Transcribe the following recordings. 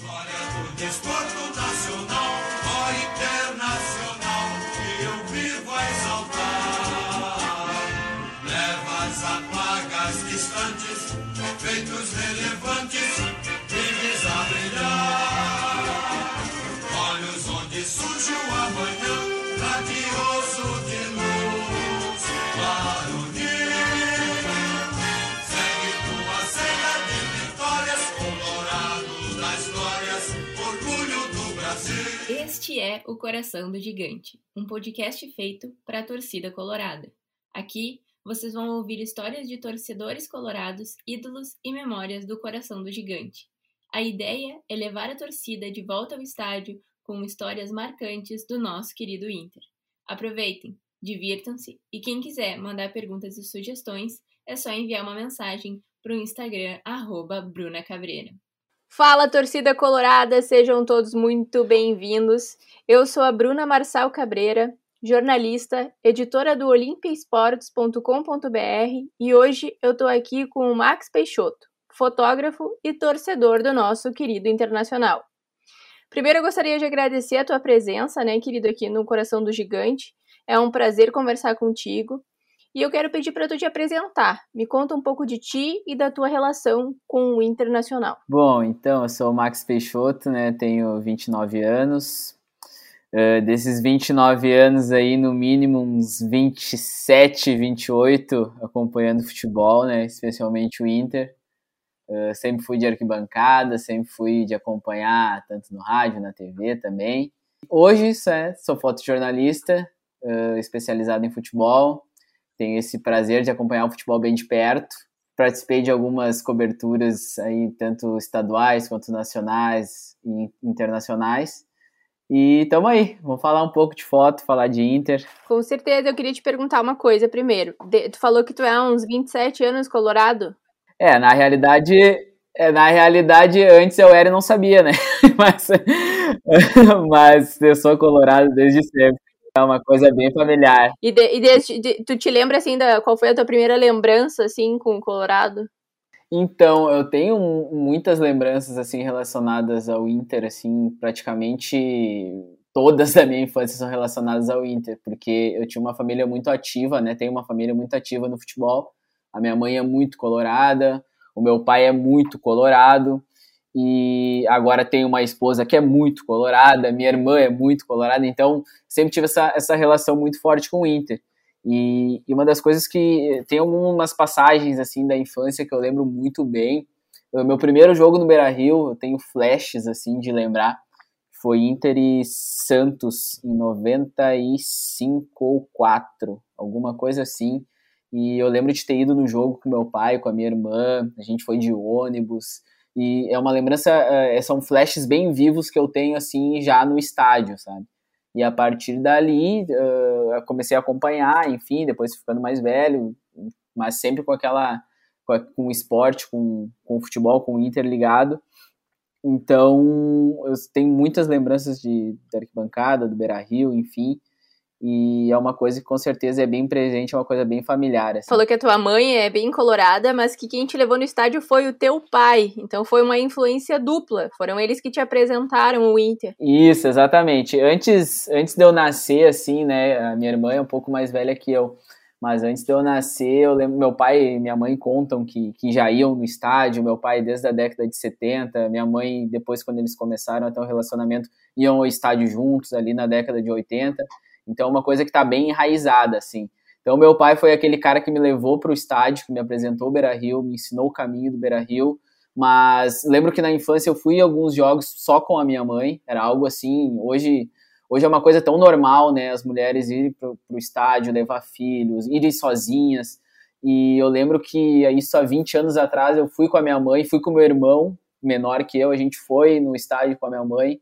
Glória por Deus. É o Coração do Gigante, um podcast feito para a torcida colorada. Aqui vocês vão ouvir histórias de torcedores colorados, ídolos e memórias do Coração do Gigante. A ideia é levar a torcida de volta ao estádio com histórias marcantes do nosso querido Inter. Aproveitem, divirtam-se e quem quiser mandar perguntas e sugestões é só enviar uma mensagem para o Instagram arroba Bruna Cabreira. Fala, torcida colorada, sejam todos muito bem-vindos. Eu sou a Bruna Marçal Cabreira, jornalista, editora do olimpiaesportes.com.br e hoje eu tô aqui com o Max Peixoto, fotógrafo e torcedor do nosso querido Internacional. Primeiro eu gostaria de agradecer a tua presença, né, querido, aqui no Coração do Gigante. É um prazer conversar contigo. E eu quero pedir para tu te apresentar. Me conta um pouco de ti e da tua relação com o Internacional. Bom, então, eu sou o Max Peixoto, né? Tenho 29 anos. Uh, desses 29 anos aí, no mínimo uns 27, 28 acompanhando futebol, né? Especialmente o Inter. Uh, sempre fui de arquibancada, sempre fui de acompanhar tanto no rádio, na TV também. Hoje é, sou fotojornalista, uh, especializado em futebol. Tenho esse prazer de acompanhar o futebol bem de perto. Participei de algumas coberturas aí, tanto estaduais quanto nacionais e internacionais. E tamo aí, vamos falar um pouco de foto, falar de Inter. Com certeza, eu queria te perguntar uma coisa primeiro. De, tu falou que tu é há uns 27 anos colorado? É, na realidade, é, na realidade, antes eu era e não sabia, né? Mas, mas eu sou colorado desde sempre. É uma coisa bem familiar. E, de, e de, de, tu te lembra, assim, da, qual foi a tua primeira lembrança, assim, com o Colorado? Então, eu tenho muitas lembranças, assim, relacionadas ao Inter, assim, praticamente todas da minha infância são relacionadas ao Inter, porque eu tinha uma família muito ativa, né, tenho uma família muito ativa no futebol, a minha mãe é muito colorada, o meu pai é muito colorado, e agora tenho uma esposa que é muito colorada, minha irmã é muito colorada, então sempre tive essa, essa relação muito forte com o Inter. E, e, uma das coisas que tem algumas passagens assim da infância que eu lembro muito bem. O meu primeiro jogo no Beira-Rio, eu tenho flashes assim de lembrar, foi Inter e Santos em 95 ou 4, alguma coisa assim. E eu lembro de ter ido no jogo com meu pai, com a minha irmã, a gente foi de ônibus. E é uma lembrança, é, são flashes bem vivos que eu tenho, assim, já no estádio, sabe? E a partir dali, uh, comecei a acompanhar, enfim, depois ficando mais velho, mas sempre com aquela, com, o esporte, com, com o futebol, com o Inter ligado. Então, eu tenho muitas lembranças de, da arquibancada, do Beira-Rio, enfim, e é uma coisa que com certeza é bem presente, é uma coisa bem familiar. Assim. Falou que a tua mãe é bem colorada, mas que quem te levou no estádio foi o teu pai. Então foi uma influência dupla. Foram eles que te apresentaram o Inter. Isso, exatamente. Antes, antes de eu nascer, assim, né? A minha irmã é um pouco mais velha que eu. Mas antes de eu nascer, eu lembro meu pai e minha mãe contam que, que já iam no estádio. Meu pai desde a década de 70, minha mãe depois quando eles começaram a ter um relacionamento, iam ao estádio juntos ali na década de 80. Então é uma coisa que está bem enraizada, assim. Então meu pai foi aquele cara que me levou para o estádio, que me apresentou o Beira-Rio, me ensinou o caminho do Beira-Rio, mas lembro que na infância eu fui em alguns jogos só com a minha mãe, era algo assim, hoje hoje é uma coisa tão normal, né, as mulheres irem para o estádio, levar filhos, irem sozinhas, e eu lembro que isso há 20 anos atrás eu fui com a minha mãe, fui com meu irmão, menor que eu, a gente foi no estádio com a minha mãe,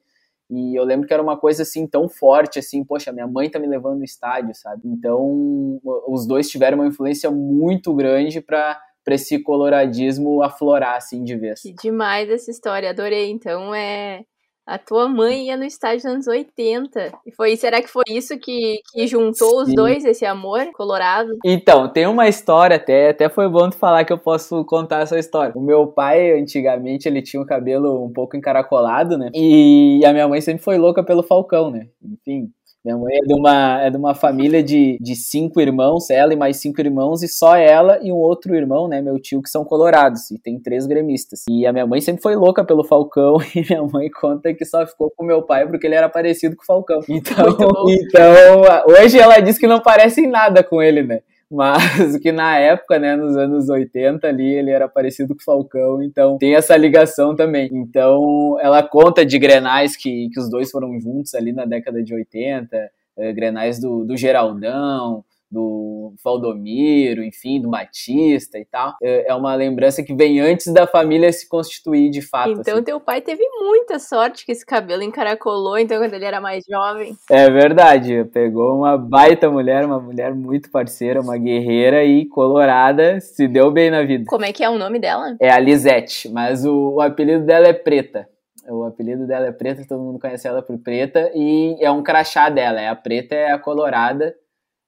e eu lembro que era uma coisa assim tão forte, assim, poxa, minha mãe tá me levando no estádio, sabe? Então, os dois tiveram uma influência muito grande para para esse coloradismo aflorar assim de vez. Que demais essa história, adorei. Então é A tua mãe ia no estádio nos anos 80. E foi, será que foi isso que, que juntou Sim. os dois, esse amor colorado? Então, tem uma história até, até foi bom tu falar que eu posso contar essa história. O meu pai, antigamente, ele tinha o cabelo um pouco encaracolado, né? E a minha mãe sempre foi louca pelo Falcão, né? Enfim, minha mãe é de uma, é de uma família de, de cinco irmãos, ela e mais cinco irmãos, e só ela e um outro irmão, né, meu tio, que são colorados, e tem três gremistas. E a minha mãe sempre foi louca pelo Falcão, e minha mãe conta que só ficou com meu pai porque ele era parecido com o Falcão. Então, então hoje ela diz que não parece em nada com ele, né? Mas que na época, né, nos anos 80 ali, ele era parecido com o Falcão, então tem essa ligação também. Então, ela conta de grenais que, que os dois foram juntos ali na década de 80, eh, grenais do, do Geraldão, do Valdomiro, enfim, do Batista e tal. É, é uma lembrança que vem antes da família se constituir de fato. Então assim. teu pai teve muita sorte que esse cabelo encaracolou, então quando ele era mais jovem. É verdade, pegou uma baita mulher, uma mulher muito parceira, uma guerreira e colorada, se deu bem na vida. Como é que é o nome dela? É a Lisette, mas o, o apelido dela é Preta. O apelido dela é Preta, todo mundo conhece ela por Preta, e é um crachá dela, é a Preta é a colorada,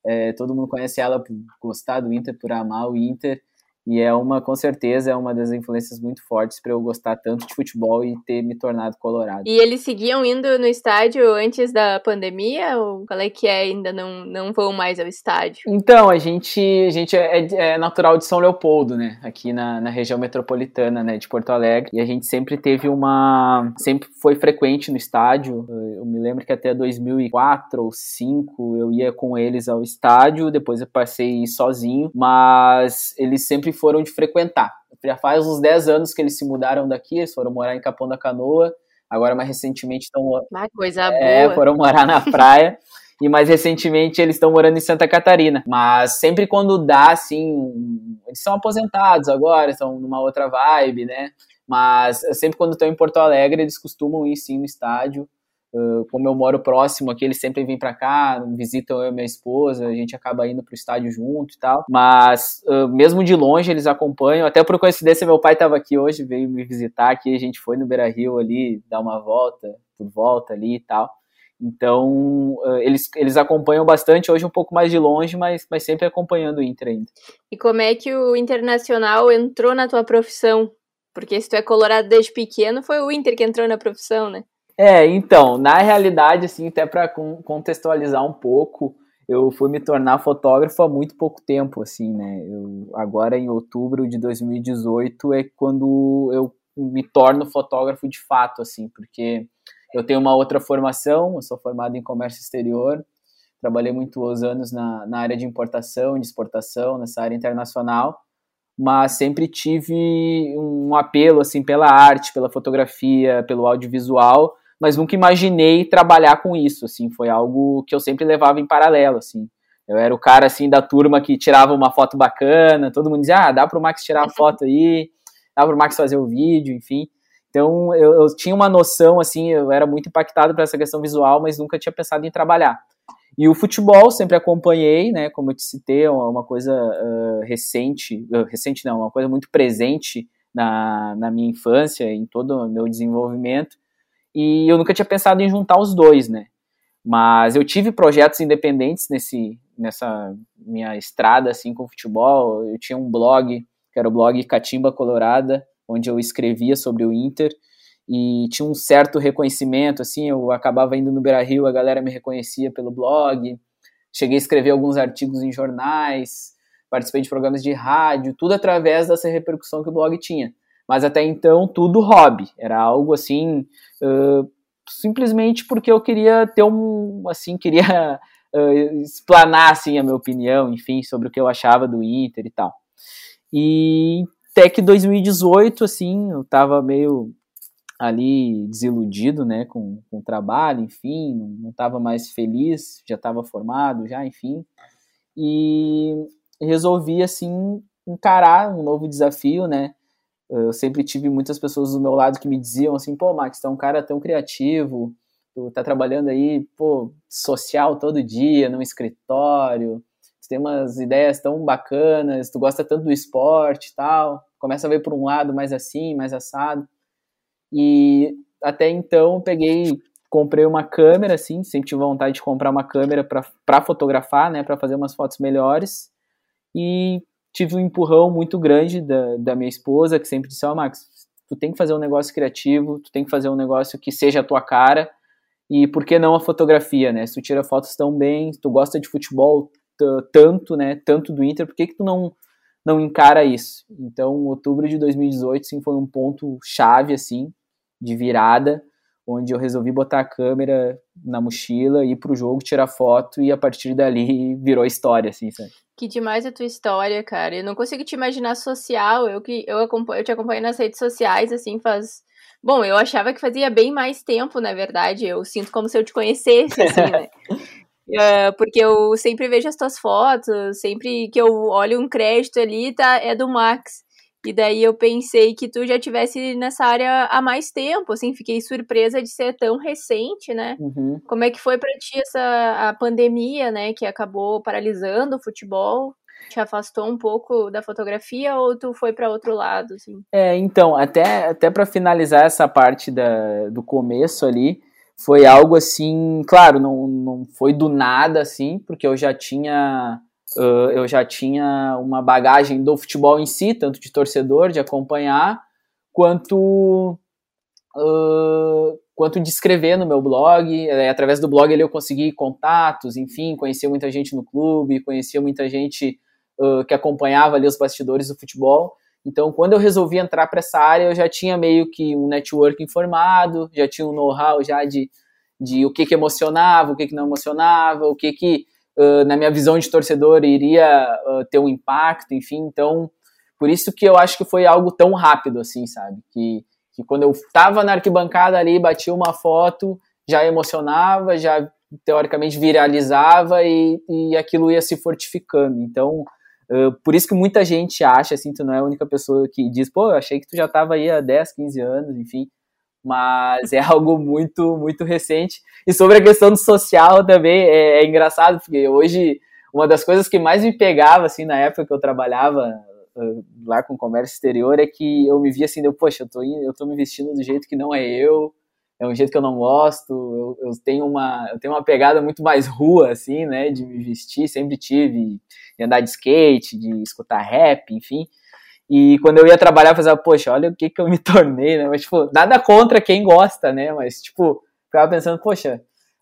é, todo mundo conhece ela por gostar do Inter, por amar o Inter. E é uma, com certeza, é uma das influências muito fortes para eu gostar tanto de futebol e ter me tornado colorado. E eles seguiam indo no estádio antes da pandemia? Ou qual é que é? Ainda não, não vão mais ao estádio? Então, a gente, a gente é, é natural de São Leopoldo, né? Aqui na, na região metropolitana, né? De Porto Alegre. E a gente sempre teve uma... Sempre foi frequente no estádio. Eu me lembro que até 2004 ou 2005 eu ia com eles ao estádio. Depois eu passei sozinho. Mas eles sempre foram de frequentar. Já faz uns 10 anos que eles se mudaram daqui, eles foram morar em Capão da Canoa, agora mais recentemente estão... Ah, coisa é, boa! foram morar na praia. e mais recentemente eles estão morando em Santa Catarina. Mas sempre quando dá, assim, eles são aposentados agora, estão numa outra vibe, né? Mas sempre quando estão em Porto Alegre, eles costumam ir sim no estádio. Uh, como eu moro próximo aqui, eles sempre vêm para cá, visitam eu e minha esposa, a gente acaba indo pro estádio junto e tal. Mas, uh, mesmo de longe, eles acompanham. Até por coincidência, meu pai estava aqui hoje, veio me visitar aqui, a gente foi no Beira Rio ali, dar uma volta, por volta ali e tal. Então, uh, eles, eles acompanham bastante, hoje um pouco mais de longe, mas, mas sempre acompanhando o Inter ainda. E como é que o Internacional entrou na tua profissão? Porque se tu é colorado desde pequeno, foi o Inter que entrou na profissão, né? É, então, na realidade, assim, até para contextualizar um pouco, eu fui me tornar fotógrafo há muito pouco tempo, assim, né? Eu, agora, em outubro de 2018, é quando eu me torno fotógrafo de fato, assim, porque eu tenho uma outra formação, eu sou formado em comércio exterior, trabalhei muitos anos na, na área de importação, de exportação, nessa área internacional, mas sempre tive um apelo, assim, pela arte, pela fotografia, pelo audiovisual, mas nunca imaginei trabalhar com isso, assim, foi algo que eu sempre levava em paralelo, assim. Eu era o cara, assim, da turma que tirava uma foto bacana, todo mundo dizia, ah, dá pro Max tirar a foto aí, dá pro Max fazer o vídeo, enfim. Então, eu, eu tinha uma noção, assim, eu era muito impactado por essa questão visual, mas nunca tinha pensado em trabalhar. E o futebol sempre acompanhei, né, como eu te citei, é uma coisa uh, recente, uh, recente não, uma coisa muito presente na, na minha infância, em todo o meu desenvolvimento, e eu nunca tinha pensado em juntar os dois, né? Mas eu tive projetos independentes nesse, nessa minha estrada assim com o futebol. Eu tinha um blog, que era o blog Catimba Colorada, onde eu escrevia sobre o Inter e tinha um certo reconhecimento, assim, eu acabava indo no Beira-Rio, a galera me reconhecia pelo blog, cheguei a escrever alguns artigos em jornais, participei de programas de rádio, tudo através dessa repercussão que o blog tinha. Mas até então, tudo hobby. Era algo assim, uh, simplesmente porque eu queria ter um, assim, queria uh, explanar, assim, a minha opinião, enfim, sobre o que eu achava do Inter e tal. E até que 2018, assim, eu tava meio ali desiludido, né, com, com o trabalho, enfim, não estava mais feliz, já estava formado, já, enfim, e resolvi, assim, encarar um novo desafio, né, eu sempre tive muitas pessoas do meu lado que me diziam assim, pô, Max, tu é um cara tão criativo, tu tá trabalhando aí, pô, social todo dia, num escritório, tu tem umas ideias tão bacanas, tu gosta tanto do esporte e tal, começa a ver por um lado mais assim, mais assado. E até então peguei, comprei uma câmera, assim, sempre tive vontade de comprar uma câmera para fotografar, né, para fazer umas fotos melhores. E tive um empurrão muito grande da, da minha esposa, que sempre disse, ó, oh, Max, tu tem que fazer um negócio criativo, tu tem que fazer um negócio que seja a tua cara, e por que não a fotografia, né? Se tu tira fotos tão bem, tu gosta de futebol tanto, né, tanto do Inter, por que que tu não não encara isso? Então, outubro de 2018 sim foi um ponto chave assim, de virada, onde eu resolvi botar a câmera na mochila, ir pro jogo, tirar foto e a partir dali virou história, assim, sabe? Que demais a tua história, cara. Eu não consigo te imaginar social. Eu que eu, acompanho, eu te acompanho nas redes sociais, assim, faz. Bom, eu achava que fazia bem mais tempo, na verdade. Eu sinto como se eu te conhecesse, assim, né? Uh, porque eu sempre vejo as tuas fotos, sempre que eu olho um crédito ali, tá, é do Max. E daí eu pensei que tu já tivesse nessa área há mais tempo, assim, fiquei surpresa de ser tão recente, né? Uhum. Como é que foi para ti essa a pandemia, né, que acabou paralisando o futebol? Te afastou um pouco da fotografia ou tu foi para outro lado, assim? É, então, até até para finalizar essa parte da, do começo ali, foi algo assim, claro, não, não foi do nada assim, porque eu já tinha uh, eu já tinha uma bagagem do futebol em si, tanto de torcedor, de acompanhar, quanto uh, quanto de escrever no meu blog. É, através do blog ali eu consegui contatos, enfim, conhecia muita gente no clube, conhecia muita gente uh, que acompanhava ali os bastidores do futebol. Então, quando eu resolvi entrar para essa área, eu já tinha meio que um network informado, já tinha um know-how já de, de o que, que emocionava, o que, que não emocionava, o que, que uh, na minha visão de torcedor, iria uh, ter um impacto, enfim. Então, por isso que eu acho que foi algo tão rápido, assim, sabe? Que, que quando eu estava na arquibancada ali, batia uma foto, já emocionava, já teoricamente viralizava e, e aquilo ia se fortificando. Então, Uh, por isso que muita gente acha, assim, tu não é a única pessoa que diz, pô, eu achei que tu já estava aí há 10, 15 anos, enfim. Mas é algo muito, muito recente. E sobre a questão do social também, é, é engraçado, porque hoje, uma das coisas que mais me pegava, assim, na época que eu trabalhava uh, lá com comércio exterior, é que eu me via assim, eu, poxa, eu tô, eu tô me vestindo do jeito que não é eu, é um jeito que eu não gosto, eu, eu, tenho uma eu tenho uma pegada muito mais rua assim, né, de me vestir, sempre tive de andar de skate, de escutar rap, enfim. E quando eu ia trabalhar, eu pensava, poxa, olha o que que eu me tornei, né? Mas tipo, nada contra quem gosta, né? Mas tipo, ficava pensando, poxa,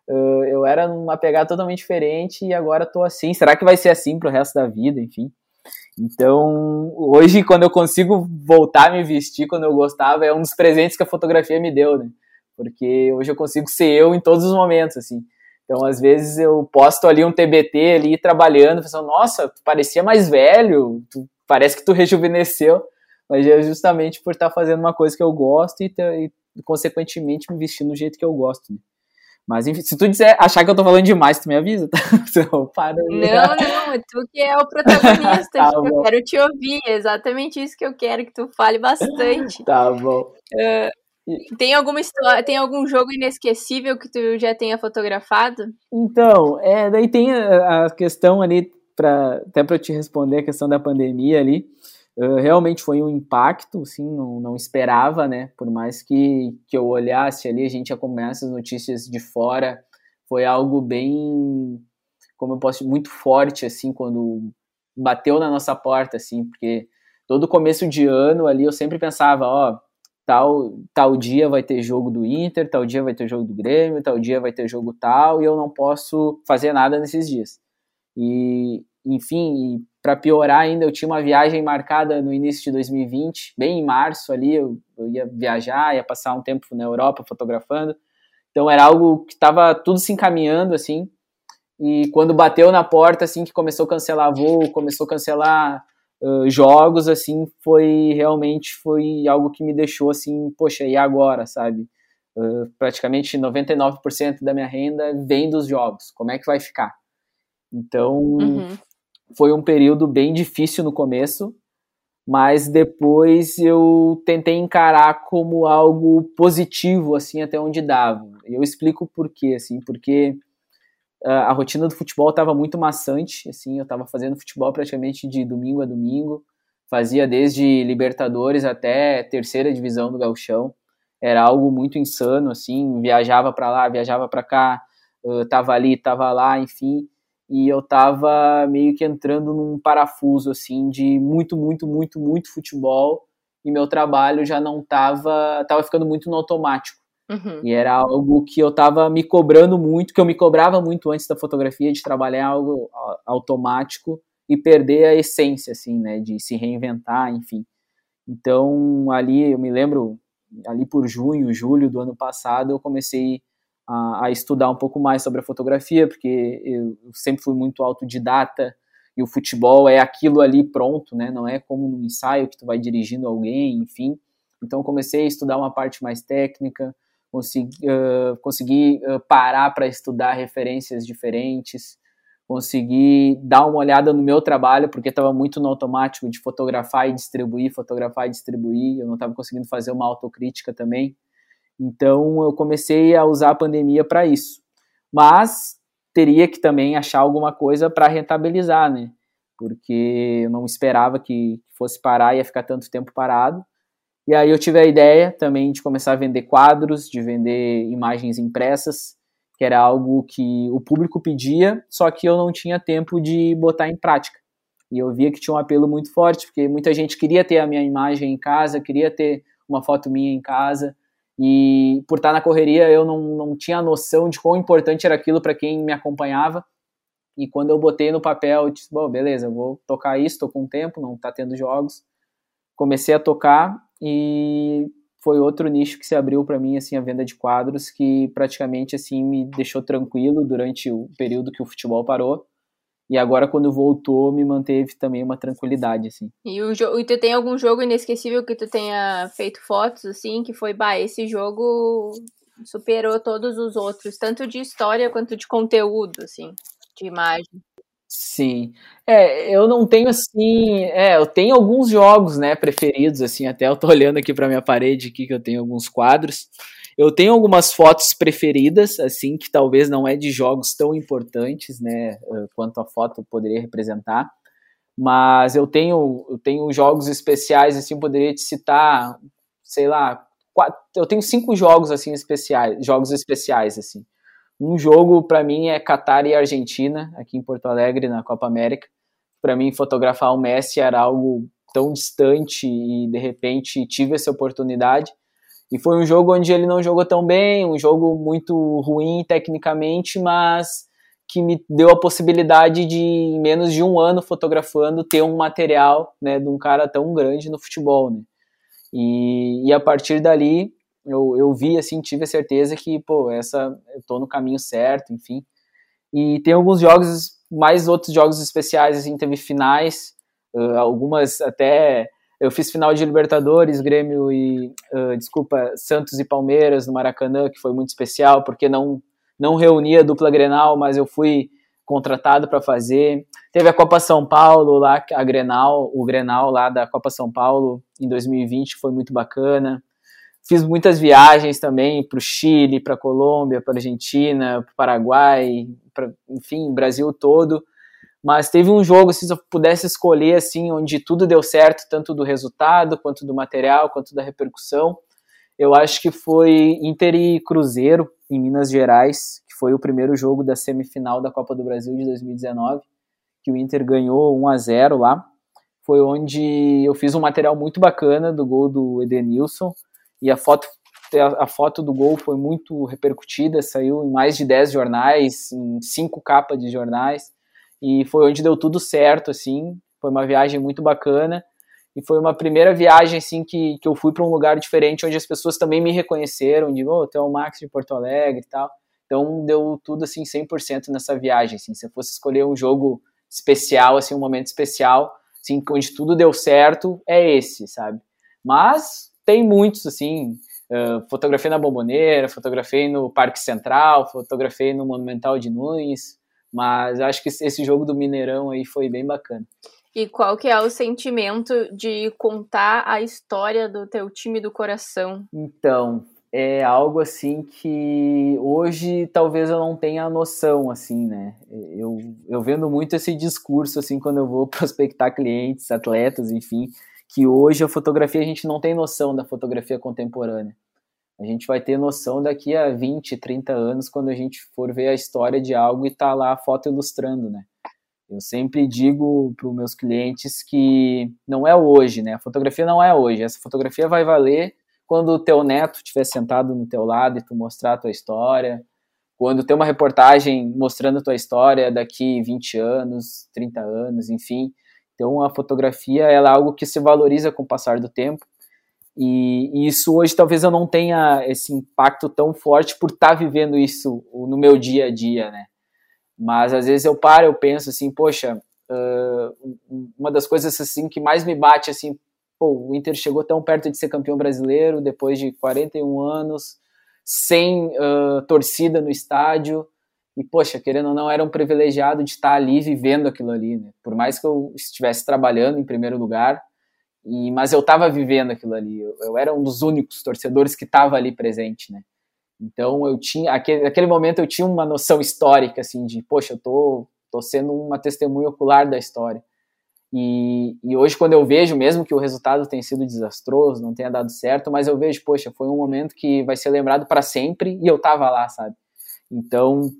eu era numa pegada totalmente diferente e agora tô assim. Será que vai ser assim pro resto da vida, enfim? Então, hoje, quando eu consigo voltar a me vestir quando eu gostava, é um dos presentes que a fotografia me deu, né? porque hoje eu consigo ser eu em todos os momentos, assim. Então, às vezes eu posto ali um TBT ali trabalhando, pensando, nossa, tu parecia mais velho, tu, parece que tu rejuvenesceu, mas é justamente por estar fazendo uma coisa que eu gosto e, e consequentemente me vestindo do jeito que eu gosto. Né? Mas enfim, se tu disser, achar que eu tô falando demais, tu me avisa, tá? Não, para. Não, não, é tu que é o protagonista, tá eu quero te ouvir, é exatamente isso que eu quero, que tu fale bastante. Tá bom. Uh, tem alguma história, tem algum jogo inesquecível que tu já tenha fotografado? Então, é, daí tem a, a questão ali para até para te responder a questão da pandemia ali. Uh, realmente foi um impacto, sim, não, não esperava, né? Por mais que, que eu olhasse ali, a gente começa as notícias de fora, foi algo bem, como eu posso, muito forte, assim, quando bateu na nossa porta, assim, porque todo começo de ano ali eu sempre pensava, ó, tal, tal dia vai ter jogo do Inter, tal dia vai ter jogo do Grêmio, tal dia vai ter jogo tal, e eu não posso fazer nada nesses dias. E, enfim, para piorar ainda, eu tinha uma viagem marcada no início de 2020, bem em março ali, eu, eu ia viajar, ia passar um tempo na Europa fotografando, então era algo que estava tudo se encaminhando, assim, e quando bateu na porta, assim, que começou a cancelar voo, começou a cancelar uh, jogos, assim, foi realmente foi algo que me deixou assim, poxa, e agora, sabe? Uh, praticamente 99% da minha renda vem dos jogos. Como é que vai ficar? Então, uhum. foi um período bem difícil no começo, mas depois eu tentei encarar como algo positivo, assim, até onde dava. Eu explico por quê, assim, porque a rotina do futebol estava muito maçante, assim, eu estava fazendo futebol praticamente de domingo a domingo, fazia desde Libertadores até terceira divisão do Gauchão, era algo muito insano, assim, viajava para lá, viajava para cá, uh, tava ali, tava lá, enfim, e eu tava meio que entrando num parafuso, assim, de muito, muito, muito, muito futebol, e meu trabalho já não tava, tava ficando muito no automático. Uhum. E era algo que eu tava me cobrando muito, que eu me cobrava muito antes da fotografia, de trabalhar algo automático e perder a essência, assim, né, de se reinventar, enfim. Então, ali, eu me lembro, ali por junho, julho do ano passado, eu comecei a, a estudar um pouco mais sobre a fotografia, porque eu sempre fui muito autodidata, e o futebol é aquilo ali pronto, né, não é como no ensaio que tu vai dirigindo alguém, enfim. Então, comecei a estudar uma parte mais técnica, consegui, uh, consegui uh, parar para estudar referências diferentes, consegui dar uma olhada no meu trabalho, porque estava muito no automático de fotografar e distribuir, fotografar e distribuir, eu não estava conseguindo fazer uma autocrítica também. Então eu comecei a usar a pandemia para isso. Mas teria que também achar alguma coisa para rentabilizar, né? Porque eu não esperava que fosse parar e ia ficar tanto tempo parado. E aí eu tive a ideia também de começar a vender quadros, de vender imagens impressas, que era algo que o público pedia, só que eu não tinha tempo de botar em prática. E eu via que tinha um apelo muito forte, porque muita gente queria ter a minha imagem em casa, queria ter uma foto minha em casa, e por estar na correria eu não, não tinha noção de quão importante era aquilo para quem me acompanhava. E quando eu botei no papel, eu disse, bom, beleza, vou tocar isso, estou com tempo, não está tendo jogos. Comecei a tocar e foi outro nicho que se abriu para mim, assim, a venda de quadros, que praticamente, assim, me deixou tranquilo durante o período que o futebol parou. E agora, quando voltou, me manteve também uma tranquilidade, assim. E, o e tu tem algum jogo inesquecível que tu tenha feito fotos, assim, que foi, bah, esse jogo superou todos os outros, tanto de história quanto de conteúdo, assim, de imagem. Sim. É, eu não tenho assim. É, eu tenho alguns jogos, né, preferidos, assim, até eu tô olhando aqui pra minha parede aqui que eu tenho alguns quadros. Eu tenho algumas fotos preferidas, assim, que talvez não é de jogos tão importantes, né, eh, quanto a foto poderia representar. Mas eu tenho, eu tenho jogos especiais, assim, poderia te citar, sei lá, quatro, eu tenho cinco jogos, assim, especiais, jogos especiais, assim. Um jogo para mim é Catar e Argentina, aqui em Porto Alegre, na Copa América. Para mim, fotografar o Messi era algo tão distante e de repente tive essa oportunidade. E foi um jogo onde ele não jogou tão bem, um jogo muito ruim tecnicamente, mas que me deu a possibilidade de, em menos de um ano fotografando, ter um material né, de um cara tão grande no futebol. Né? E, e a partir dali, eu, eu vi, assim, tive a certeza que, pô, essa, eu tô no caminho certo, enfim. E tem alguns jogos, mais outros jogos especiais, assim, teve finais, algumas até, eu fiz final de Libertadores, Grêmio e, uh, desculpa, Santos e Palmeiras no Maracanã, que foi muito especial, porque não, não reunia dupla Grenal, mas eu fui contratado para fazer. Teve a Copa São Paulo lá, a Grenal, o Grenal lá da Copa São Paulo em 2020, foi muito bacana. Fiz muitas viagens também para o Chile, para a Colômbia, para a Argentina, para o Paraguai, pra, enfim, Brasil todo. Mas teve um jogo, se eu pudesse escolher, assim, onde tudo deu certo, tanto do resultado, quanto do material, quanto da repercussão. Eu acho que foi Inter e Cruzeiro, em Minas Gerais, que foi o primeiro jogo da semifinal da Copa do Brasil de 2019, que o Inter ganhou 1 a 0 lá. Foi onde eu fiz um material muito bacana do gol do Edenilson e a foto a, foto do gol foi muito repercutida, saiu em mais de 10 jornais, em cinco capas de jornais, e foi onde deu tudo certo, assim, foi uma viagem muito bacana, e foi uma primeira viagem, assim, que, que eu fui para um lugar diferente, onde as pessoas também me reconheceram, de, oh, tu é o Max de Porto Alegre e tal, então deu tudo, assim, 100% nessa viagem, assim, se eu fosse escolher um jogo especial, assim, um momento especial, assim, onde tudo deu certo, é esse, sabe, mas tem muitos, assim, uh, fotografei na Bomboneira, fotografei no Parque Central, fotografei no Monumental de Nunes, mas acho que esse jogo do Mineirão aí foi bem bacana. E qual que é o sentimento de contar a história do teu time do coração? Então, é algo assim que hoje talvez eu não tenha noção, assim, né? Eu, eu vendo muito esse discurso, assim, quando eu vou prospectar clientes, atletas, enfim, que hoje a fotografia a gente não tem noção da fotografia contemporânea. A gente vai ter noção daqui a 20, 30 anos, quando a gente for ver a história de algo e tá lá a foto ilustrando, né? Eu sempre digo para os meus clientes que não é hoje, né? A fotografia não é hoje. Essa fotografia vai valer quando o teu neto estiver sentado no teu lado e tu mostrar a tua história, quando tem uma reportagem mostrando a tua história daqui 20 anos, 30 anos, enfim. Então a fotografia é algo que se valoriza com o passar do tempo. E, e isso hoje talvez eu não tenha esse impacto tão forte por estar tá vivendo isso no meu dia a dia, né? Mas às vezes eu paro, eu penso assim, poxa, uh, uma das coisas assim que mais me bate assim, pô, o Inter chegou tão perto de ser campeão brasileiro depois de 41 anos, sem uh, torcida no estádio. E, poxa, querendo ou não, era um privilegiado de estar ali vivendo aquilo ali, né? Por mais que eu estivesse trabalhando em primeiro lugar, e, mas eu estava vivendo aquilo ali. Eu, eu, era um dos únicos torcedores que estava ali presente, né? Então eu tinha, aquele, naquele momento eu tinha uma noção histórica, assim, de, poxa, eu tô, tô sendo uma testemunha ocular da história. E, e, hoje, quando eu vejo, mesmo que o resultado tenha sido desastroso, não tenha dado certo, mas eu vejo, poxa, foi um momento que vai ser lembrado para sempre e eu tava lá, sabe? Então,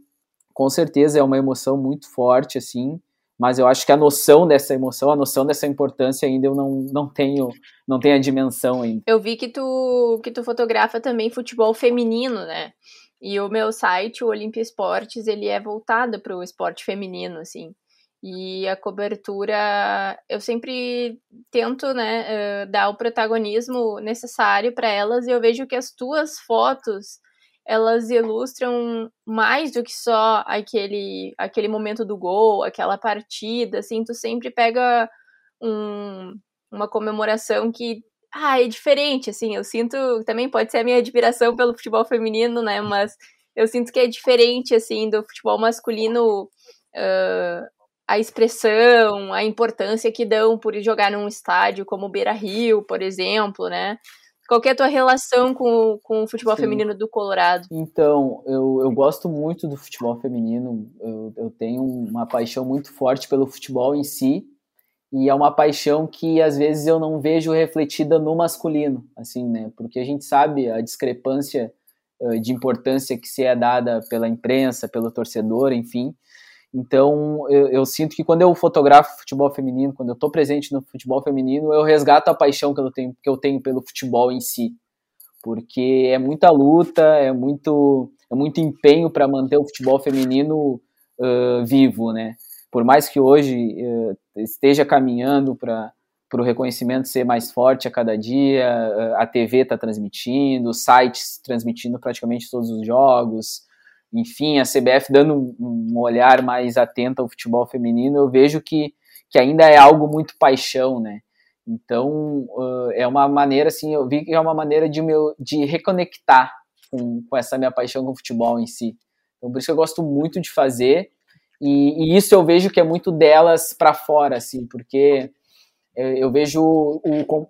com certeza é uma emoção muito forte, assim, mas eu acho que a noção dessa emoção, a noção dessa importância ainda eu não, não tenho, não tenho a dimensão ainda. Eu vi que tu, que tu fotografa também futebol feminino, né? E o meu site, o Olimpia Esportes, ele é voltado para o esporte feminino, assim. E a cobertura, eu sempre tento, né, uh, dar o protagonismo necessário para elas, e eu vejo que as tuas fotos, elas ilustram mais do que só aquele, aquele momento do gol, aquela partida, assim, tu sempre pega um, uma comemoração que, ah, é diferente, assim, eu sinto, também pode ser a minha admiração pelo futebol feminino, né, mas eu sinto que é diferente, assim, do futebol masculino, uh, a expressão, a importância que dão por jogar num estádio como Beira Rio, por exemplo, né? Qual é a tua relação com, com o futebol Sim. feminino do Colorado? Então, eu, eu gosto muito do futebol feminino. Eu, eu tenho uma paixão muito forte pelo futebol em si. E é uma paixão que às vezes eu não vejo refletida no masculino, assim, né? Porque a gente sabe a discrepância uh, de importância que se é dada pela imprensa, pelo torcedor, enfim. Então, eu, eu, sinto que quando eu fotografo futebol feminino, quando eu estou presente no futebol feminino, eu resgato a paixão que eu tenho, que eu tenho pelo futebol em si. Porque é muita luta, é muito, é muito empenho para manter o futebol feminino uh, vivo, né? Por mais que hoje uh, esteja caminhando para o reconhecimento ser mais forte a cada dia, a TV está transmitindo, sites transmitindo praticamente todos os jogos, enfim, a CBF dando um olhar mais atento ao futebol feminino, eu vejo que, que ainda é algo muito paixão, né? Então, uh, é uma maneira, assim, eu vi que é uma maneira de, meu, de reconectar com, com essa minha paixão com o futebol em si. Então, por isso que eu gosto muito de fazer, e, e isso eu vejo que é muito delas para fora, assim, porque eu vejo o,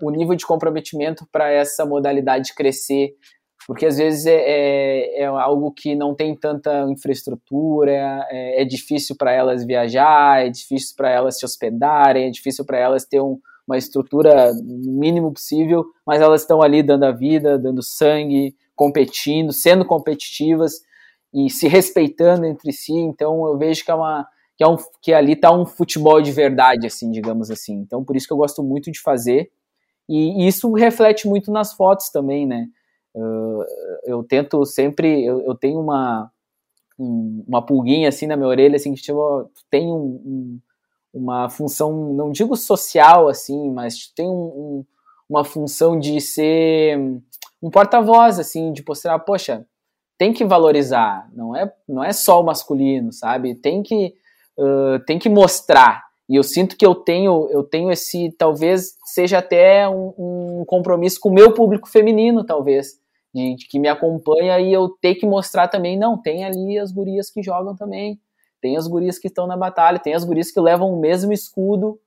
o nível de comprometimento para essa modalidade crescer porque às vezes é, é, é algo que não tem tanta infraestrutura, é, é difícil para elas viajar, é difícil para elas se hospedarem, é difícil para elas ter um, uma estrutura mínimo possível, mas elas estão ali dando a vida, dando sangue, competindo, sendo competitivas e se respeitando entre si. Então eu vejo que é uma que, é um, que ali está um futebol de verdade, assim, digamos assim. Então por isso que eu gosto muito de fazer e, e isso reflete muito nas fotos também, né? Uh, eu tento sempre, eu, eu tenho uma, um, uma pulguinha assim na minha orelha, assim, que tipo, tem um, um, uma função, não digo social, assim, mas tem um, uma função de ser um porta-voz, assim, de mostrar, poxa, tem que valorizar, não é, não é só o masculino, sabe? Tem que, uh, tem que mostrar. E eu sinto que eu tenho, eu tenho esse, talvez seja até um, um compromisso com o meu público feminino, talvez de, de, que me acompanha e eu ter que mostrar também, não, tem ali as gurias que jogam também, tem as gurias que estão na batalha, tem as gurias que levam o mesmo escudo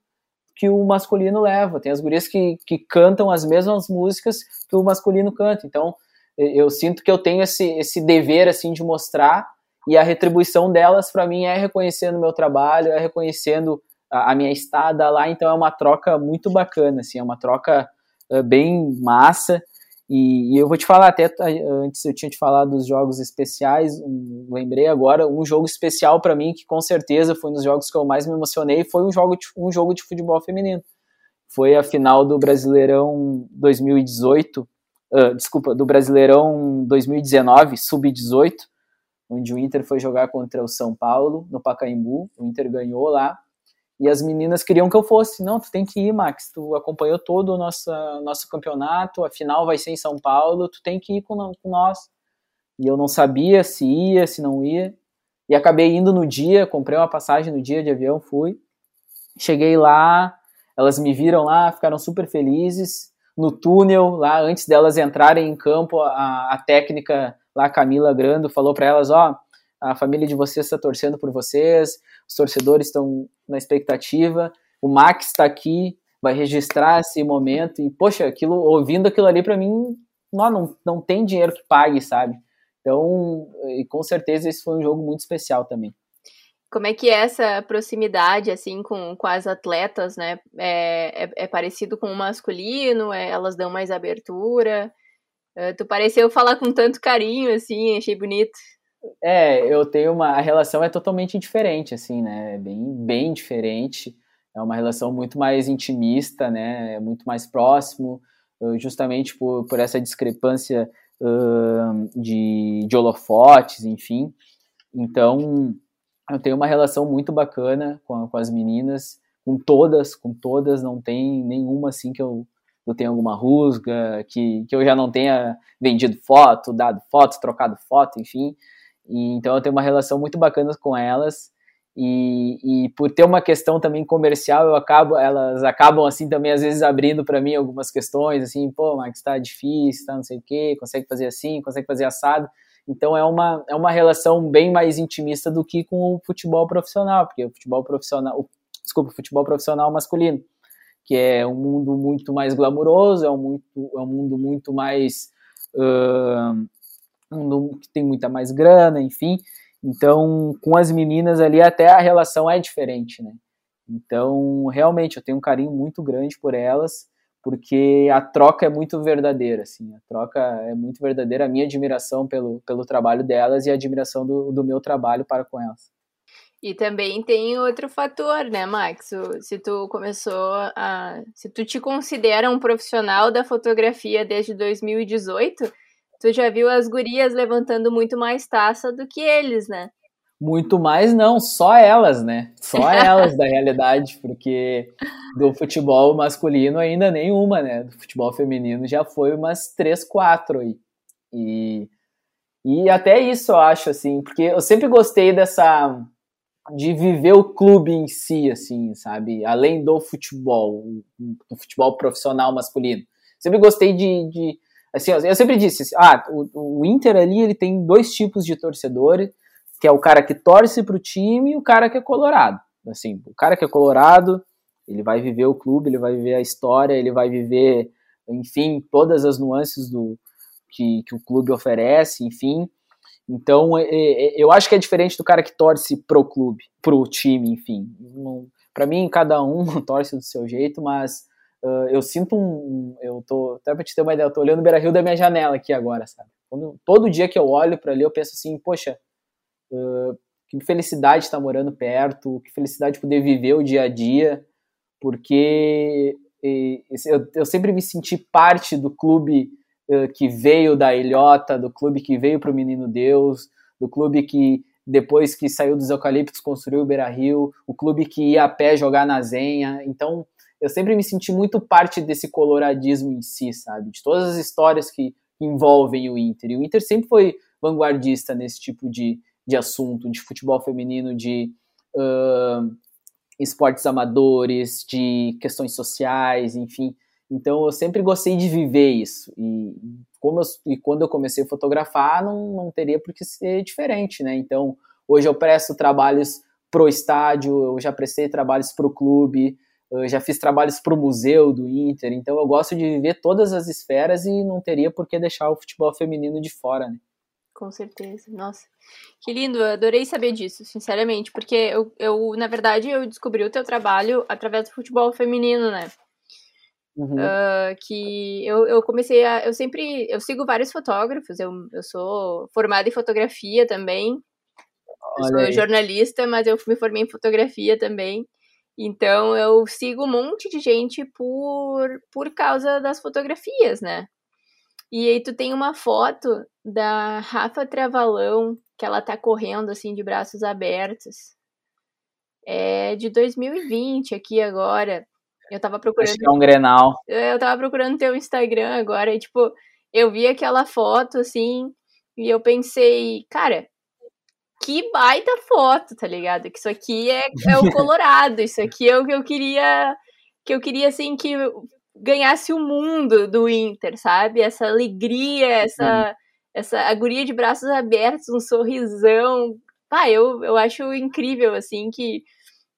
que o masculino leva, tem as gurias que, que cantam as mesmas músicas que o masculino canta, então eu sinto que eu tenho esse, esse dever, assim, de mostrar e a retribuição delas para mim é reconhecendo o meu trabalho, é reconhecendo a, a, minha estada lá, então é uma troca muito bacana, assim, é uma troca uh, bem massa E, e, eu vou te falar, até antes eu tinha te falado dos jogos especiais, um, lembrei agora, um jogo especial para mim, que com certeza foi um dos jogos que eu mais me emocionei, foi um jogo de, um jogo de futebol feminino. Foi a final do Brasileirão 2018, uh, desculpa, do Brasileirão 2019, sub-18, onde o Inter foi jogar contra o São Paulo, no Pacaembu, o Inter ganhou lá, e as meninas queriam que eu fosse. Não, tu tem que ir, Max. Tu acompanhou todo o nosso, nosso campeonato, a final vai ser em São Paulo, tu tem que ir com, com nós. E eu não sabia se ia, se não ia. E acabei indo no dia, comprei uma passagem no dia de avião, fui. Cheguei lá, elas me viram lá, ficaram super felizes. No túnel, lá, antes delas entrarem em campo, a, a técnica lá, Camila Grando, falou para elas: Ó, a família de vocês está torcendo por vocês, os torcedores estão na expectativa, o Max está aqui, vai registrar esse momento, e, poxa, aquilo, ouvindo aquilo ali, para mim, não, não, não tem dinheiro que pague, sabe? Então, com certeza esse foi um jogo muito especial também. Como é que é essa proximidade, assim, com, com as atletas, né? É, é, é parecido com o masculino? É, elas dão mais abertura? Uh, tu pareceu falar com tanto carinho, assim, achei bonito. É, eu tenho uma. A relação é totalmente diferente, assim, né? É bem, bem diferente. É uma relação muito mais intimista, né? É muito mais próximo, justamente por, por essa discrepância uh, de, de holofotes, enfim. Então, eu tenho uma relação muito bacana com, com as meninas, com todas, com todas, não tem nenhuma assim que eu, eu tenha alguma rusga, que, que eu já não tenha vendido foto, dado foto, trocado foto, enfim. E, então eu tenho uma relação muito bacana com elas. E, e, por ter uma questão também comercial, eu acabo, elas acabam assim também às vezes abrindo para mim algumas questões, assim, pô, Max, tá difícil, tá não sei o quê, consegue fazer assim, consegue fazer assado. Então é uma, é uma relação bem mais intimista do que com o futebol profissional, porque o futebol profissional, o, desculpa, o futebol profissional masculino, que é um mundo muito mais glamuroso, é um, muito, é um mundo muito mais uh, um que tem muita mais grana, enfim. Então, com as meninas ali, até a relação é diferente, né? Então, realmente, eu tenho um carinho muito grande por elas, porque a troca é muito verdadeira, assim, a troca é muito verdadeira, a minha admiração pelo, pelo trabalho delas e a admiração do, do meu trabalho para com elas. E também tem outro fator, né, Max? Se tu começou a. Se tu te considera um profissional da fotografia desde 2018, tu já viu as gurias levantando muito mais taça do que eles, né? Muito mais não, só elas, né? Só elas da realidade, porque do futebol masculino ainda nenhuma, né? Do futebol feminino já foi umas três, quatro aí. E, e até isso eu acho, assim, porque eu sempre gostei dessa de viver o clube em si, assim, sabe? Além do futebol, do futebol profissional masculino. Sempre gostei de, de Assim, eu sempre disse, assim, ah, o, o Inter ali ele tem dois tipos de torcedores, que é o cara que torce para o time e o cara que é colorado. Assim, o cara que é colorado, ele vai viver o clube, ele vai viver a história, ele vai viver, enfim, todas as nuances do que, que o clube oferece, enfim. Então, é, é, eu acho que é diferente do cara que torce pro clube, pro time, enfim. Para mim, cada um torce do seu jeito, mas Uh, eu sinto um, Eu tô. Até pra te ter uma ideia, eu tô olhando o Beira Rio da minha janela aqui agora, sabe? Quando, todo dia que eu olho para ali, eu penso assim, poxa, uh, que felicidade estar morando perto, que felicidade poder viver o dia a dia, porque e, eu, eu, sempre me senti parte do clube uh, que veio da ilhota, do clube que veio para o Menino Deus, do clube que depois que saiu dos eucaliptos construiu o Beira Rio, o clube que ia a pé jogar na Zenha. Então, eu sempre me senti muito parte desse coloradismo em si, sabe? De todas as histórias que envolvem o Inter. E o Inter sempre foi vanguardista nesse tipo de, de assunto, de futebol feminino, de uh, esportes amadores, de questões sociais, enfim. Então eu sempre gostei de viver isso. E, como eu, e quando eu comecei a fotografar, não, não teria por que ser diferente, né? Então hoje eu presto trabalhos pro estádio, eu já prestei trabalhos pro clube, eu já fiz trabalhos para o museu do Inter, então eu gosto de viver todas as esferas e não teria por que deixar o futebol feminino de fora, né? Com certeza, nossa. Que lindo, eu adorei saber disso, sinceramente, porque eu, eu, na verdade, eu descobri o teu trabalho através do futebol feminino, né? Uhum. Uh, que eu, eu comecei a. Eu sempre. Eu sigo vários fotógrafos, eu, eu sou formada em fotografia também. Sou jornalista, mas eu me formei em fotografia também. Então eu sigo um monte de gente por, por causa das fotografias, né? E aí tu tem uma foto da Rafa Travalão, que ela tá correndo assim de braços abertos. É de 2020 aqui agora. Eu tava procurando. Acho é um Grenal. Eu tava procurando teu Instagram agora e tipo, eu vi aquela foto assim e eu pensei, cara, que baita foto, tá ligado? Que isso aqui é, é o Colorado, isso aqui é o que eu queria que eu queria assim que ganhasse o mundo do Inter, sabe? Essa alegria, essa, essa agonia de braços abertos, um sorrisão. Ah, eu, eu acho incrível, assim, que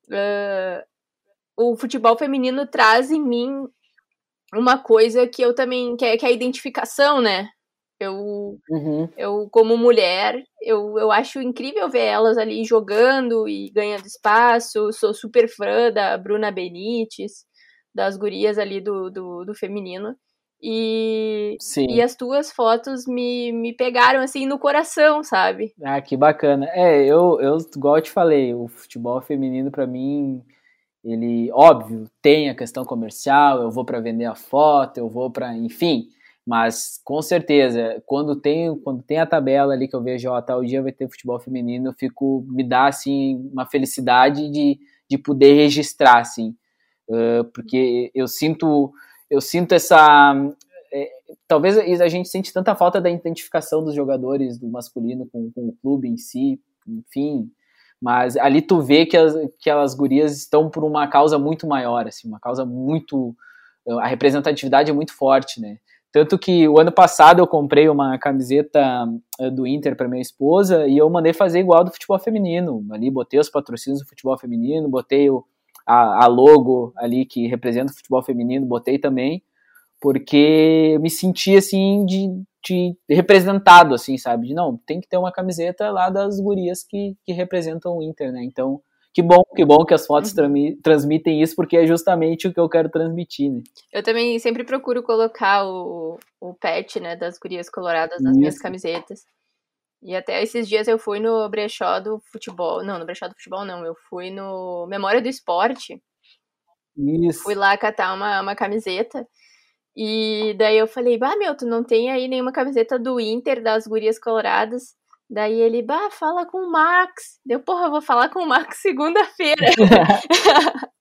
uh, o futebol feminino traz em mim uma coisa que eu também, que é, que é a identificação, né? Eu, uhum. eu como mulher, eu, eu acho incrível ver elas ali jogando e ganhando espaço. Sou super fã da Bruna Benites das gurias ali do, do, do feminino. E, Sim. e as tuas fotos me, me pegaram assim no coração, sabe? Ah, que bacana. É, eu, eu igual eu te falei, o futebol feminino para mim, ele, óbvio, tem a questão comercial, eu vou para vender a foto, eu vou para, enfim, mas com certeza, quando tem, quando tem a tabela ali que eu vejo, ó, tal dia vai ter futebol feminino, eu fico, me dá assim uma felicidade de, de poder registrar assim uh, porque eu sinto, eu sinto essa. É, talvez a gente sente tanta falta da identificação dos jogadores do masculino com, com o clube em si, enfim. Mas ali tu vê que as, que as gurias estão por uma causa muito maior, assim, uma causa muito. A representatividade é muito forte, né? Tanto que o ano passado eu comprei uma camiseta do Inter para minha esposa e eu mandei fazer igual do futebol feminino. Ali botei os patrocínios do futebol feminino, botei o, a, a logo ali que representa o futebol feminino, botei também, porque eu me senti assim de, de representado, assim, sabe? De não, tem que ter uma camiseta lá das gurias que, que representam o Inter, né? Então, que bom, que bom que as fotos uhum. transmitem isso, porque é justamente o que eu quero transmitir, né? Eu também sempre procuro colocar o, o pet, né, das gurias coloradas nas isso. minhas camisetas. E até esses dias eu fui no brechó do futebol. Não, no brechó do futebol não. Eu fui no Memória do Esporte. Isso. Fui lá catar uma, uma camiseta. E daí eu falei, bah, meu, tu não tem aí nenhuma camiseta do Inter, das gurias coloradas? Daí ele, bah, fala com o Max. Deu, porra, eu vou falar com o Max segunda-feira.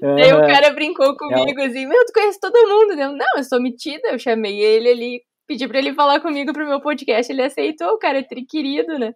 Daí o cara brincou comigo assim, meu, tu conhece todo mundo? Deu, não, eu sou metida, eu chamei ele ali pedi pra ele falar comigo pro meu podcast, ele aceitou, o cara é tri querido, né?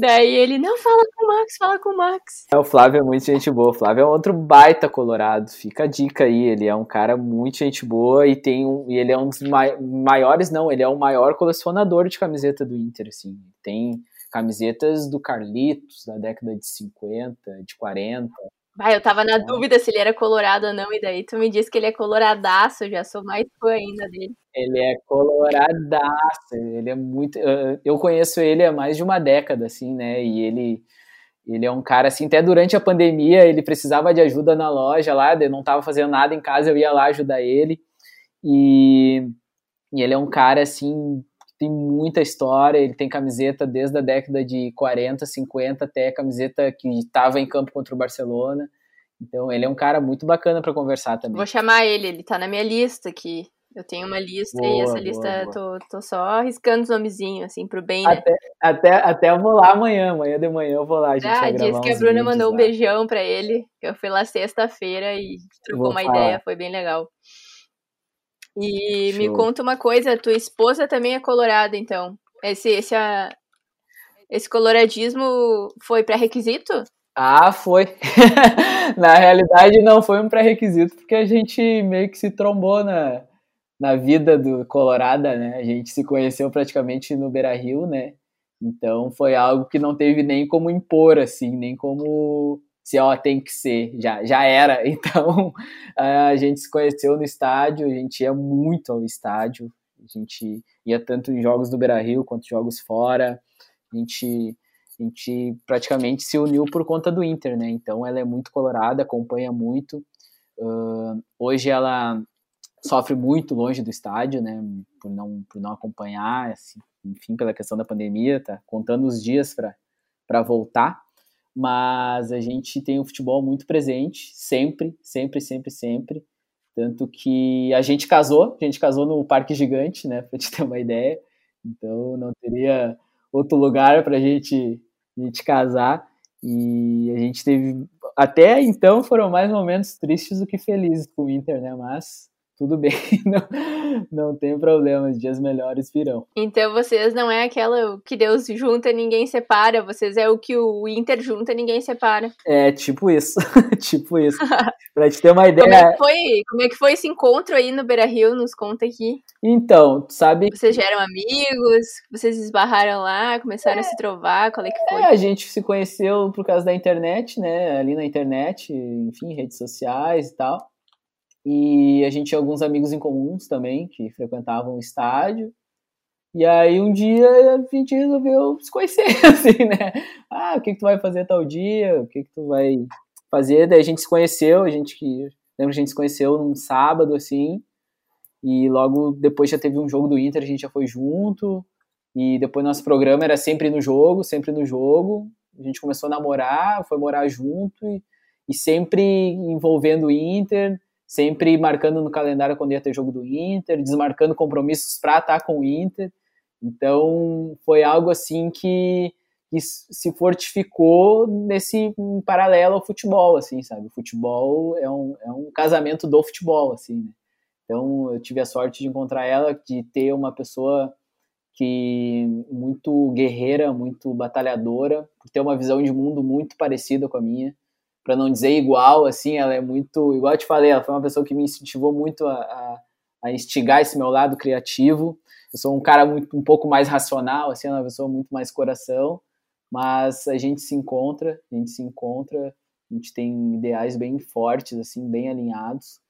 Daí ele, não, fala com o Max, fala com o Max. É, o Flávio é muito gente boa. O Flávio é outro baita colorado. Fica a dica aí. Ele é um cara muito gente boa e tem um, e ele é um dos maiores, não, ele é o maior colecionador de camiseta do Inter, assim. Tem camisetas do Carlitos da década de 50, de 40. Vai, eu tava na dúvida se ele era colorado ou não, e daí tu me disse que ele é coloradaço, eu já sou mais fã ainda dele. Ele é coloradaço, ele é muito. Eu conheço ele há mais de uma década, assim, né? E ele, ele é um cara, assim, até durante a pandemia ele precisava de ajuda na loja lá, eu não tava fazendo nada em casa, eu ia lá ajudar ele. E, e ele é um cara, assim, tem muita história, ele tem camiseta desde a década de 40, 50 até camiseta que estava em campo contra o Barcelona. Então ele é um cara muito bacana para conversar também. Vou chamar ele, ele tá na minha lista aqui. Eu tenho uma lista boa, e essa boa, lista boa. Tô, tô só arriscando os nomezinhos, assim, pro bem, né? Até, até, até eu vou lá amanhã, amanhã de manhã eu vou lá, a gente ah, vai disse que a Bruna mandou lá. um beijão pra ele. Eu fui lá sexta-feira e trocou uma falar. ideia, foi bem legal. E Show. me conta uma coisa, tua esposa também é colorada, então. Esse, esse, a, esse coloradismo foi pré-requisito? Ah, foi. na realidade, não foi um pré-requisito, porque a gente meio que se trombou na, na vida do Colorada, né? A gente se conheceu praticamente no Beira Rio, né? Então foi algo que não teve nem como impor, assim, nem como se ó, tem que ser, já, já era. Então a gente se conheceu no estádio, a gente ia muito ao estádio, a gente ia tanto em jogos do Beira Rio quanto jogos fora, a gente, a gente praticamente se uniu por conta do Inter, né? Então ela é muito colorada, acompanha muito. Uh, hoje ela sofre muito longe do estádio, né, por não, por não acompanhar, assim, enfim, pela questão da pandemia, tá contando os dias para voltar, mas a gente tem o futebol muito presente, sempre, sempre, sempre, sempre, tanto que a gente casou, a gente casou no Parque Gigante, né, para te ter uma ideia, então não teria outro lugar para a gente, gente casar, e a gente teve, até então foram mais momentos tristes do que felizes com o Inter, né, mas tudo bem, não, não tem problema, os dias melhores virão. Então vocês não é aquela que Deus junta ninguém separa, vocês é o que o Inter junta ninguém separa. É, tipo isso, tipo isso. pra te ter uma ideia... Como é, que foi, como é que foi esse encontro aí no Beira-Rio, nos conta aqui. Então, sabe... Vocês já eram amigos, vocês esbarraram lá, começaram é, a se trovar, qual é que foi? É, a gente se conheceu por causa da internet, né, ali na internet, enfim, redes sociais e tal. E a gente tinha alguns amigos em comuns também, que frequentavam o estádio. E aí um dia a gente resolveu se conhecer, assim, né? Ah, o que, que tu vai fazer tal dia? O que, que tu vai fazer? Daí a gente se conheceu, a gente que. Lembro a gente se conheceu num sábado, assim. E logo depois já teve um jogo do Inter, a gente já foi junto. E depois nosso programa era sempre no jogo, sempre no jogo. A gente começou a namorar, foi morar junto e, e sempre envolvendo o Inter sempre marcando no calendário quando ia ter jogo do Inter, desmarcando compromissos para estar com o Inter. Então foi algo assim que, que, se fortificou nesse paralelo ao futebol, assim, sabe? O futebol é um, é um casamento do futebol, assim, né? Então eu tive a sorte de encontrar ela, de ter uma pessoa que muito guerreira, muito batalhadora, por ter uma visão de mundo muito parecida com a minha para não dizer igual, assim, ela é muito, igual eu te falei, ela foi uma pessoa que me incentivou muito a, a, a instigar esse meu lado criativo. Eu sou um cara muito, um pouco mais racional, assim, uma pessoa muito mais coração, mas a gente se encontra, a gente se encontra, a gente tem ideais bem fortes, assim, bem alinhados.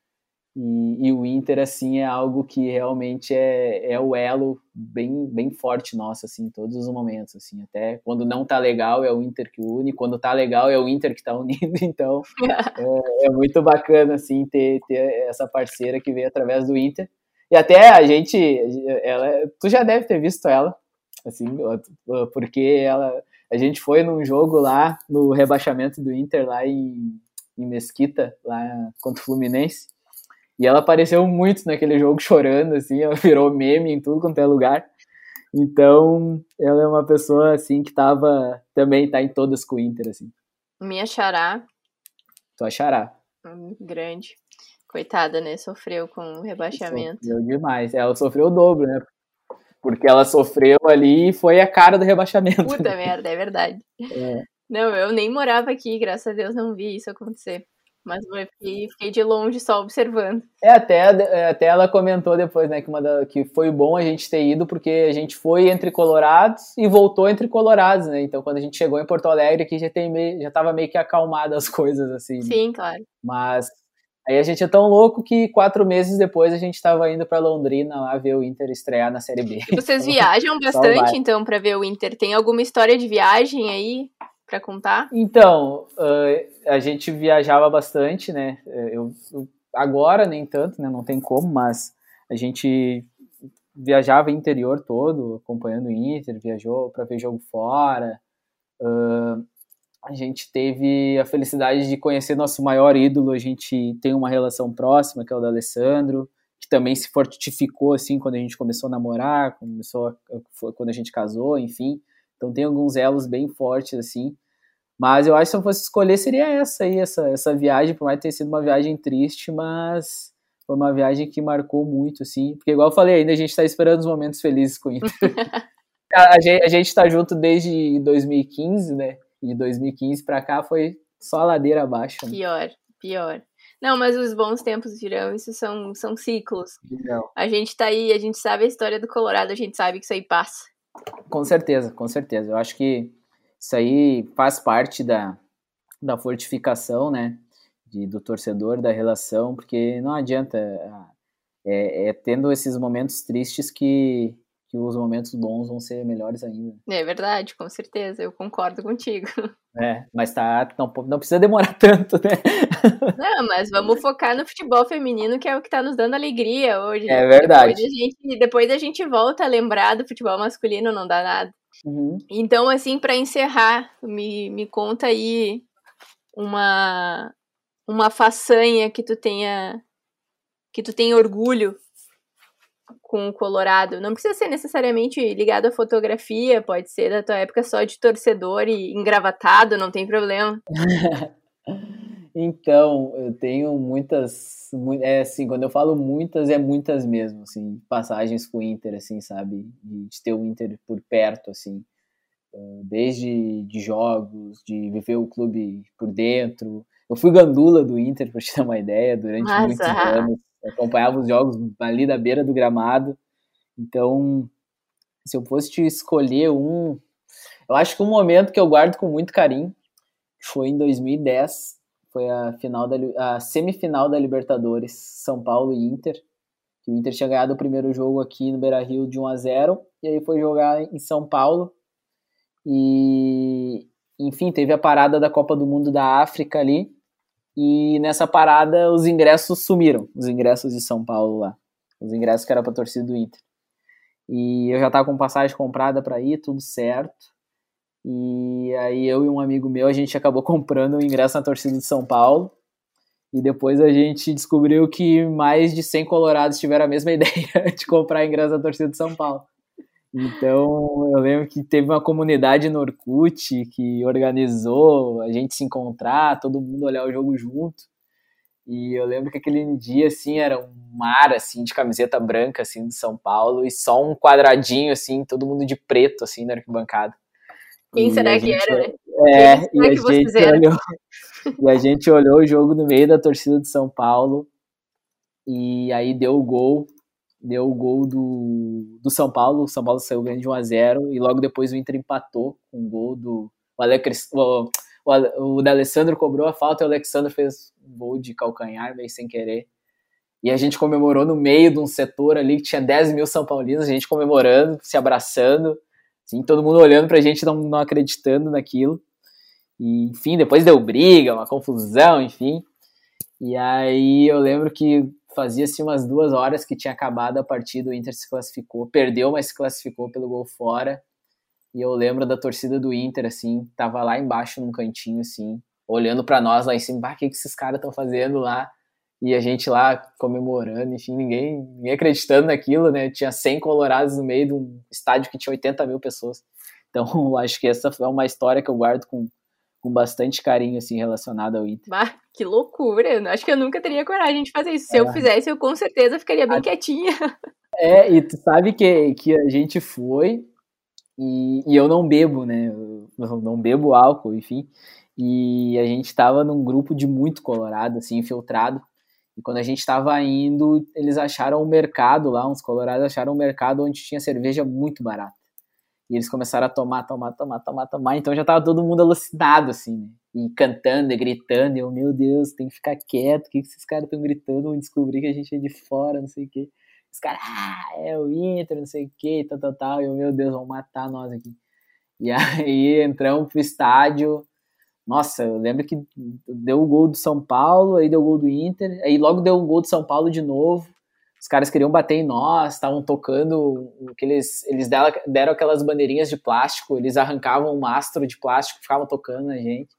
E, e, o Inter, assim, é algo que realmente é, é o elo bem, bem forte nosso, assim, em todos os momentos, assim. Até quando não tá legal é o Inter que une, quando tá legal é o Inter que tá unindo. Então, é, é, muito bacana, assim, ter, ter essa parceira que veio através do Inter. E até a gente, ela, tu já deve ter visto ela, assim, porque ela, a gente foi num jogo lá, no rebaixamento do Inter, lá em, em Mesquita, lá contra o Fluminense. E ela apareceu muito naquele jogo chorando, assim, ela virou meme em tudo quanto é lugar. Então, ela é uma pessoa, assim, que tava, também tá em todas com o Inter, assim. Minha xará. Tua xará. Hum, grande. Coitada, né? Sofreu com o rebaixamento. Sofreu demais. Ela sofreu o dobro, né? Porque ela sofreu ali e foi a cara do rebaixamento. Puta né? merda, é verdade. É. Não, eu nem morava aqui, graças a Deus não vi isso acontecer. Mas fiquei, fiquei de longe só observando. É, até, é, até ela comentou depois, né, que, uma da, que foi bom a gente ter ido, porque a gente foi entre colorados e voltou entre colorados, né? Então quando a gente chegou em Porto Alegre aqui já, tem meio, já tava meio que acalmada as coisas, assim. Né? Sim, claro. Mas aí a gente é tão louco que quatro meses depois a gente estava indo para Londrina lá ver o Inter estrear na Série B. E vocês então, viajam bastante, então, para ver o Inter? Tem alguma história de viagem aí? Para contar? Então, uh, a gente viajava bastante, né? Eu, eu, agora nem tanto, né? Não tem como, mas a gente viajava interior todo, acompanhando o Inter, viajou para ver jogo fora. Uh, a gente teve a felicidade de conhecer nosso maior ídolo, a gente tem uma relação próxima, que é o da Alessandro, que também se fortificou assim quando a gente começou a namorar, começou a, quando a gente casou, enfim. Então tem alguns elos bem fortes, assim. Mas eu acho que se eu fosse escolher, seria essa aí, essa, essa viagem, por mais ter sido uma viagem triste, mas foi uma viagem que marcou muito, assim. Porque, igual eu falei, ainda a gente está esperando os momentos felizes com isso. a, a, gente, a gente tá junto desde 2015, né? E de 2015 para cá foi só ladeira abaixo. Né? Pior, pior. Não, mas os bons tempos virão, isso são, são ciclos. Não. A gente tá aí, a gente sabe a história do Colorado, a gente sabe que isso aí passa. Com certeza, com certeza. Eu acho que isso aí faz parte da, da fortificação, né? De, do torcedor, da relação, porque não adianta. É, é tendo esses momentos tristes que, que os momentos bons vão ser melhores ainda. É verdade, com certeza, eu concordo contigo. É, mas tá, não, não precisa demorar tanto, né? Não, mas vamos focar no futebol feminino, que é o que tá nos dando alegria hoje. É verdade. Depois a gente, depois a gente volta a lembrar do futebol masculino, não dá nada. Uhum. Então, assim, para encerrar, me, me conta aí uma, uma façanha que tu tenha que tu tenha orgulho com o Colorado. Não precisa ser necessariamente ligado à fotografia, pode ser da tua época só de torcedor e engravatado, não tem problema. então, eu tenho muitas, é assim, quando eu falo muitas, é muitas mesmo, assim, passagens com o Inter, assim, sabe, de, ter o Inter por perto, assim, desde de jogos, de viver o clube por dentro. Eu fui gandula do Inter, para te ter uma ideia, durante Nossa. muitos anos acompanhava os jogos ali da beira do gramado. Então, se eu fosse te escolher um, eu acho que um momento que eu guardo com muito carinho foi em 2010, foi a final da a semifinal da Libertadores, São Paulo e Inter. O Inter tinha ganhado o primeiro jogo aqui no Beira-Rio de 1 a 0 e aí foi jogar em São Paulo. E enfim, teve a parada da Copa do Mundo da África ali e nessa parada os ingressos sumiram, os ingressos de São Paulo lá. Os ingressos que era pra torcida do Inter. E eu já tava com passagem comprada para ir, tudo certo. E aí eu e um amigo meu, a gente acabou comprando o ingresso na torcida de São Paulo. E depois a gente descobriu que mais de 100 colorados tiveram a mesma ideia de comprar ingresso na torcida de São Paulo. Então, eu lembro que teve uma comunidade no Orkut que organizou a gente se encontrar, todo mundo olhar o jogo junto. E eu lembro que aquele dia, assim, era um mar, assim, de camiseta branca, assim, de São Paulo, e só um quadradinho, assim, todo mundo de preto, assim, na arquibancada. Quem e será que era, né? É, e a, gente olhou, e a gente olhou o jogo no meio da torcida de São Paulo, e aí deu o gol, deu o gol do, do São Paulo. O São Paulo saiu ganhando de 1 a 0 e logo depois o Inter empatou com o gol do o, Alex, o, o, o D'Alessandro cobrou a falta e o Alexandre fez um gol de calcanhar, meio sem querer. E a gente comemorou no meio de um setor ali que tinha 10 mil São Paulinos, a gente comemorando, se abraçando, assim, todo mundo olhando pra gente, não, não acreditando naquilo. E, enfim, depois deu briga, uma confusão, enfim. E aí eu lembro que fazia-se umas duas horas que tinha acabado a partida, o Inter se classificou, perdeu, mas se classificou pelo gol fora. E eu lembro da torcida do Inter, assim, tava lá embaixo num cantinho, assim, olhando para nós lá em cima, o que, que esses caras estão fazendo lá? E a gente lá comemorando, enfim, ninguém, ninguém acreditando naquilo, né? Tinha 100 colorados no meio de um estádio que tinha 80 mil pessoas. Então, acho que essa é uma história que eu guardo com, com bastante carinho, assim, relacionado ao Inter. Bah, que loucura! Eu acho que eu nunca teria coragem de fazer isso. Se é. eu fizesse, eu com certeza ficaria bem a... quietinha. É, e tu sabe que, que a gente foi e, e eu não bebo, né? Eu não bebo álcool, enfim. E a gente tava num grupo de muito colorado, assim, infiltrado. E quando a gente estava indo, eles acharam um mercado lá, uns colorados acharam um mercado onde tinha cerveja muito barata. E eles começaram a tomar, tomar, tomar, tomar, tomar. Então já tava todo mundo alucinado, assim, né? E cantando e gritando. E eu, meu Deus, tem que ficar quieto. O que, que esses caras estão gritando? Vão descobrir que a gente é de fora, não sei o quê. Os caras, ah, é o Inter, não sei o quê, tal, tal, tal. E eu, meu Deus, vão matar nós aqui. E aí entramos pro estádio. Nossa, eu lembro que deu o gol do São Paulo, aí deu o gol do Inter, aí logo deu o gol do São Paulo de novo os caras queriam bater em nós, estavam tocando, que eles, deram aquelas bandeirinhas de plástico, eles arrancavam um mastro de plástico, ficavam tocando na gente.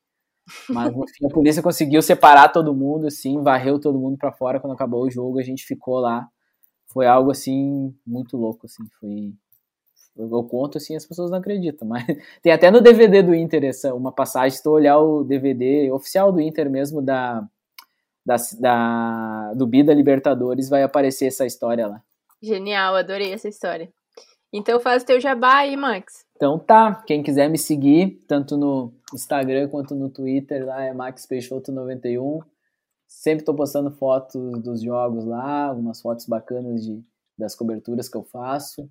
Mas no fim a polícia conseguiu separar todo mundo, assim, varreu todo mundo para fora quando acabou o jogo, a gente ficou lá. Foi algo assim muito louco, assim, foi eu conto assim, as pessoas não acreditam, mas tem até no DVD do Inter essa uma passagem, se tu olhar o DVD oficial do Inter mesmo da da, da, do Bida Libertadores vai aparecer essa história lá. Genial, adorei essa história. Então faz o teu jabá aí, Max. Então tá, quem quiser me seguir, tanto no Instagram quanto no Twitter, lá é Max Peixoto91. Sempre tô postando fotos dos jogos lá, algumas fotos bacanas de, das coberturas que eu faço.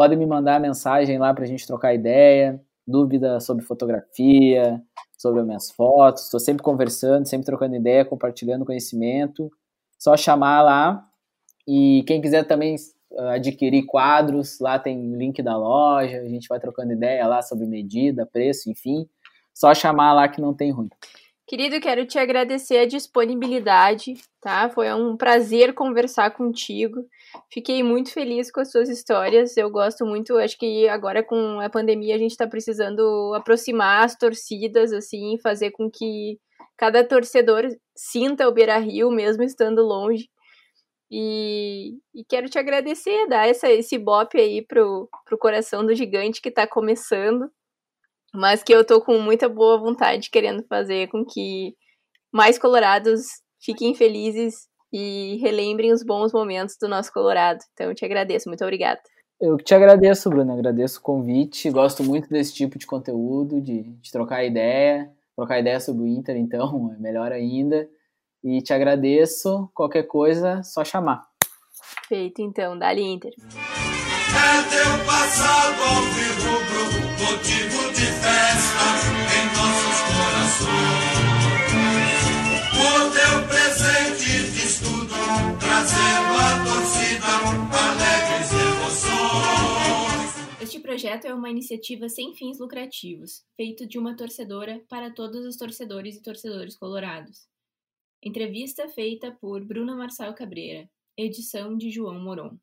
Podem me mandar mensagem lá pra gente trocar ideia, dúvida sobre fotografia, sobre as minhas fotos. Estou sempre conversando, sempre trocando ideia, compartilhando conhecimento. Só chamar lá. E quem quiser também adquirir quadros, lá tem link da loja, a gente vai trocando ideia lá sobre medida, preço, enfim. Só chamar lá que não tem ruim. Querido, quero te agradecer a disponibilidade, tá? Foi um prazer conversar contigo. Fiquei muito feliz com as suas histórias. Eu gosto muito, acho que agora com a pandemia a gente está precisando aproximar as torcidas, assim, fazer com que cada torcedor sinta o Beira Rio, mesmo estando longe. E, e quero te agradecer, dar essa, esse bope aí pro, pro coração do gigante que está começando mas que eu tô com muita boa vontade querendo fazer com que mais colorados fiquem felizes e relembrem os bons momentos do nosso Colorado. Então eu te agradeço, muito obrigada. Eu te agradeço, Bruno, agradeço o convite, gosto muito desse tipo de conteúdo, de, de trocar ideia, trocar ideia sobre o Inter, então, é melhor ainda. E te agradeço, qualquer coisa, só chamar. Feito, então, dali Inter. É teu passado alvirrubro, motivo de festa em nossos corações. Teu presente de estudo, trazendo torcida alegres emoções. Este projeto é uma iniciativa sem fins lucrativos, feito de uma torcedora para todos os torcedores e torcedores colorados. Entrevista feita por Bruna Marçal Cabreira, edição de João Moron.